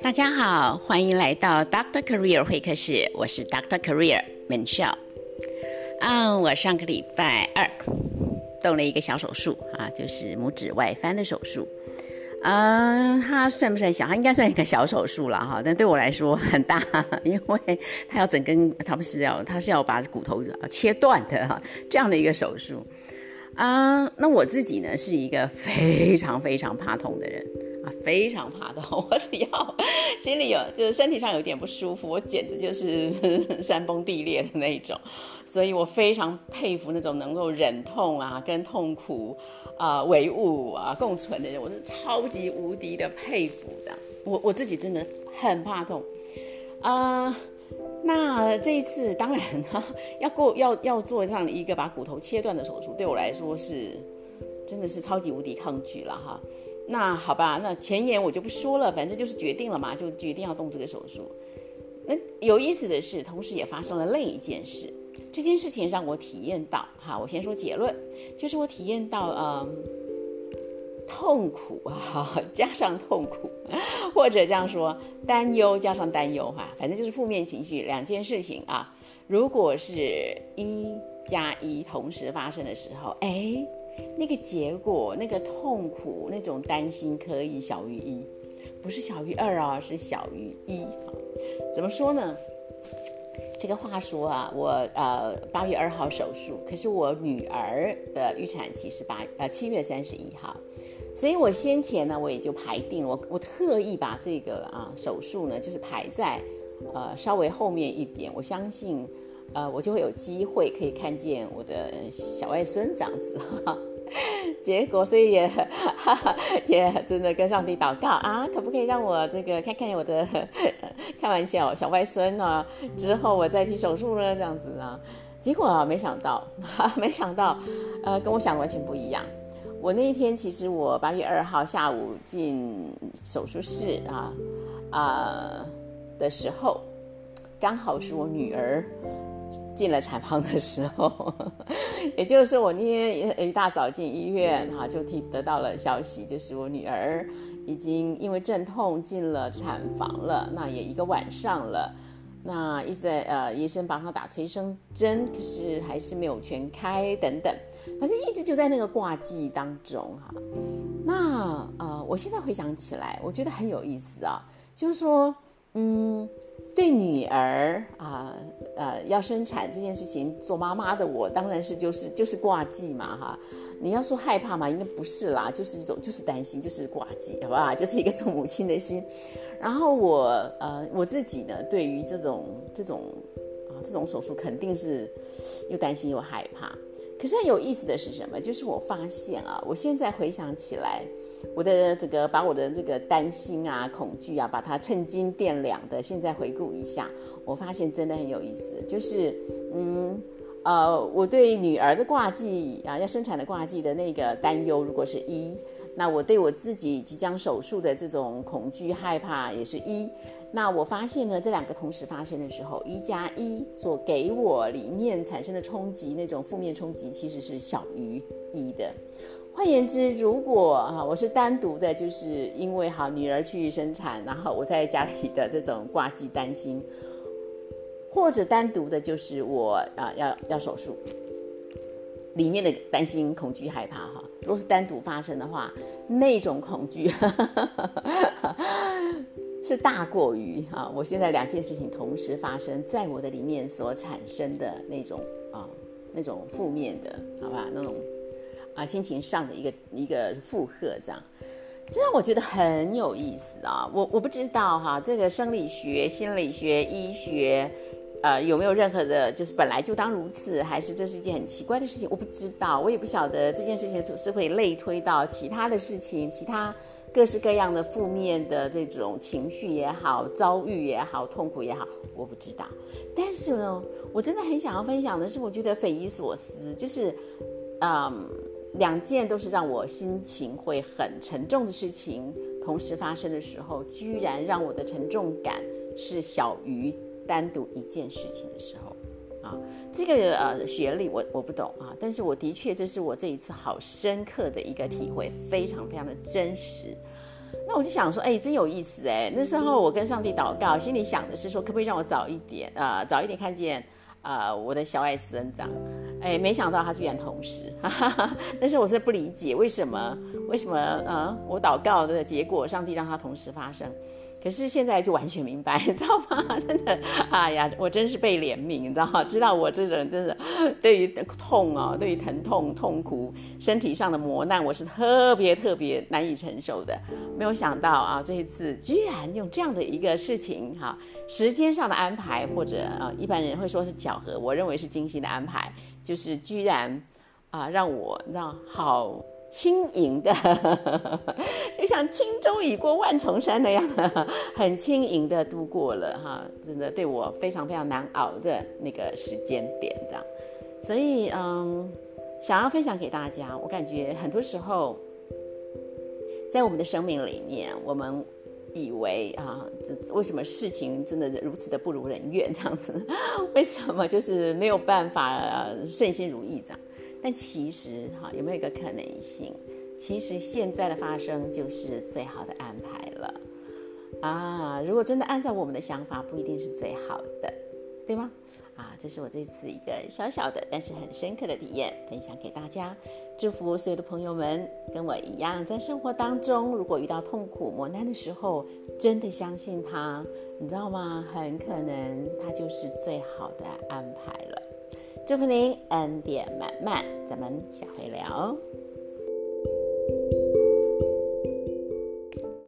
大家好，欢迎来到 Doctor Career 会客室，我是 Doctor Career Michelle。啊，我上个礼拜二动了一个小手术啊，就是拇指外翻的手术。嗯，它算不算小？它应该算一个小手术了哈，但对我来说很大，因为它要整根，它不是要，它是要把骨头切断的哈，这样的一个手术。啊，那我自己呢是一个非常非常怕痛的人啊，非常怕痛。我只要心里有，就是身体上有点不舒服，我简直就是 山崩地裂的那种。所以我非常佩服那种能够忍痛啊，跟痛苦啊为物啊共存的人，我是超级无敌的佩服的。我我自己真的很怕痛啊。那这一次当然哈，要过要要做这样一个把骨头切断的手术，对我来说是真的是超级无敌抗拒了哈。那好吧，那前言我就不说了，反正就是决定了嘛，就决定要动这个手术。那有意思的是，同时也发生了另一件事，这件事情让我体验到哈，我先说结论，就是我体验到嗯。痛苦啊，加上痛苦，或者这样说，担忧加上担忧哈，反正就是负面情绪两件事情啊。如果是一加一同时发生的时候，哎，那个结果，那个痛苦，那种担心可以小于一，不是小于二啊，是小于一。怎么说呢？这个话说啊，我呃八月二号手术，可是我女儿的预产期是八呃七月三十一号。所以我先前呢，我也就排定，我我特意把这个啊手术呢，就是排在呃稍微后面一点。我相信，呃，我就会有机会可以看见我的小外孙这样子哈。结果，所以也哈哈 也真的跟上帝祷告啊，可不可以让我这个看看我的 开玩笑小外孙呢？之后我再去手术呢，这样子啊。结果啊，没想到，哈没想到，呃，跟我想的完全不一样。我那一天其实我八月二号下午进手术室啊啊的时候，刚好是我女儿进了产房的时候，也就是我那天一大早进医院哈，就听得到了消息，就是我女儿已经因为阵痛进了产房了，那也一个晚上了。那一直在呃，医生帮他打催生针，可是还是没有全开等等，反正一直就在那个挂记当中哈。那呃，我现在回想起来，我觉得很有意思啊，就是说，嗯。对女儿啊，呃，要生产这件事情，做妈妈的我当然是就是就是挂记嘛哈。你要说害怕嘛，应该不是啦，就是一种就是担心，就是挂记，好不好？就是一个做母亲的心。然后我呃我自己呢，对于这种这种啊这种手术，肯定是又担心又害怕。可是很有意思的是什么？就是我发现啊，我现在回想起来，我的这个把我的这个担心啊、恐惧啊，把它称斤掂两的，现在回顾一下，我发现真的很有意思。就是，嗯，呃，我对女儿的挂记啊，要生产的挂记的那个担忧，如果是一，那我对我自己即将手术的这种恐惧害怕也是一。那我发现呢，这两个同时发生的时候，一加一所给我里面产生的冲击，那种负面冲击其实是小于一的。换言之，如果啊我是单独的，就是因为好女儿去生产，然后我在家里的这种挂机担心，或者单独的就是我啊要要手术，里面的担心、恐惧、害怕哈，如果是单独发生的话，那种恐惧。是大过于啊！我现在两件事情同时发生在我的里面所产生的那种啊，那种负面的，好吧？那种啊，心情上的一个一个负荷，这样，这让我觉得很有意思啊！我我不知道哈，这个生理学、心理学、医学，呃，有没有任何的，就是本来就当如此，还是这是一件很奇怪的事情？我不知道，我也不晓得这件事情是会类推到其他的事情，其他。各式各样的负面的这种情绪也好，遭遇也好，痛苦也好，我不知道。但是呢，我真的很想要分享的是，我觉得匪夷所思，就是，嗯，两件都是让我心情会很沉重的事情同时发生的时候，居然让我的沉重感是小于单独一件事情的时候，啊。这个呃学历我我不懂啊，但是我的确这是我这一次好深刻的一个体会，非常非常的真实。那我就想说，哎，真有意思哎。那时候我跟上帝祷告，心里想的是说，可不可以让我早一点啊，早一点看见啊我的小爱生长。哎，没想到他居然同时，但是我是不理解为什么，为什么啊？我祷告的结果，上帝让他同时发生。可是现在就完全明白，你知道吗？真的，哎呀，我真是被怜悯，你知道吗？知道我这种真的对于痛啊，对于疼痛、痛苦、身体上的磨难，我是特别特别难以承受的。没有想到啊，这一次居然用这样的一个事情，哈，时间上的安排，或者啊，一般人会说是巧合，我认为是精心的安排，就是居然啊，让我你知道好。轻盈的，就像轻舟已过万重山那样的，很轻盈的度过了哈，真的对我非常非常难熬的那个时间点，这样，所以嗯，想要分享给大家，我感觉很多时候，在我们的生命里面，我们以为啊，这为什么事情真的如此的不如人愿这样子？为什么就是没有办法顺心如意这样？但其实哈，有没有一个可能性？其实现在的发生就是最好的安排了啊！如果真的按照我们的想法，不一定是最好的，对吗？这是我这次一个小小的，但是很深刻的体验，分享给大家。祝福所有的朋友们跟我一样，在生活当中，如果遇到痛苦磨难的时候，真的相信他，你知道吗？很可能他就是最好的安排了。祝福您恩典满满，咱们下回聊。